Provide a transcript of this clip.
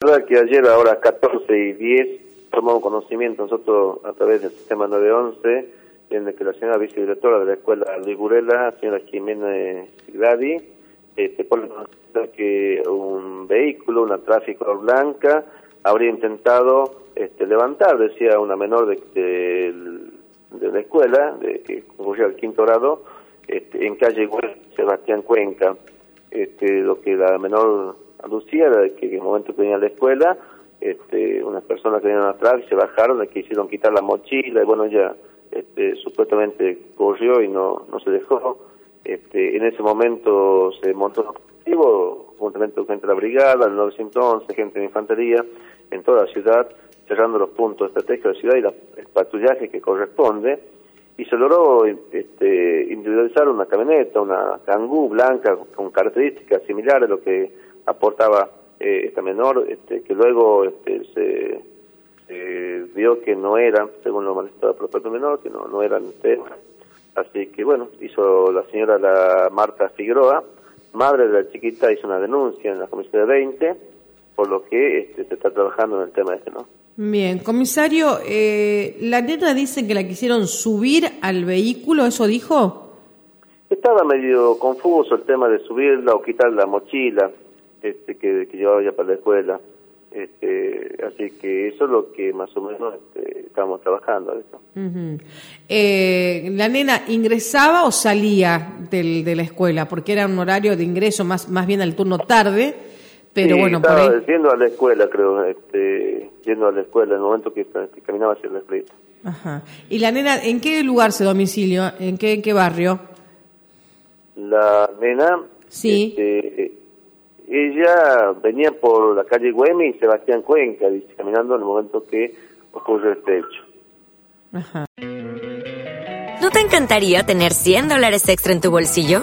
Verdad que ayer a horas 14 y 10 tomamos conocimiento nosotros a través del sistema 911 en el que la señora vicedirectora de la escuela Ligurela, señora Jiménez Gradi, este, pone que un vehículo, una tráfico blanca, habría intentado este, levantar, decía una menor de, la escuela, de, que concurrió al quinto grado, este, en calle Sebastián Cuenca. Este, lo que la menor era que en el momento que venía a la escuela, este, unas personas que venían atrás se bajaron, le quisieron quitar la mochila y bueno, ella este, supuestamente corrió y no, no se dejó. Este, en ese momento se montó un objetivo, juntamente con gente de la brigada, el 911, gente de infantería, en toda la ciudad, cerrando los puntos estratégicos de la ciudad y el patrullaje que corresponde, y se logró este, individualizar una camioneta, una Kangoo blanca con características similares a lo que aportaba eh, esta menor, este, que luego este, se, vio que no eran, según lo manifestaba el propio menor, que no, no eran temas. Así que bueno, hizo la señora la Marta Figueroa, madre de la chiquita, hizo una denuncia en la comisión de 20, por lo que este, se está trabajando en el tema este, ¿no? Bien, comisario, eh, la nena dice que la quisieron subir al vehículo, ¿eso dijo? Estaba medio confuso el tema de subirla o quitar la mochila este, que, que llevaba ya para la escuela. Este, así que eso es lo que más o menos este, estamos trabajando. eh, ¿La nena ingresaba o salía del, de la escuela? Porque era un horario de ingreso más, más bien al turno tarde, pero bueno, estaba por ahí... yendo a la escuela, creo, este, yendo a la escuela, en el momento que, caminaba hacia la escuela. Ajá. ¿Y la nena en qué lugar se domicilio? ¿En qué, en qué barrio? La nena... Sí. Este, ella venía por la calle Güeme y Sebastián Cuenca, caminando en el momento que ocurrió este hecho. Ajá. ¿No te encantaría tener 100 dólares extra en tu bolsillo?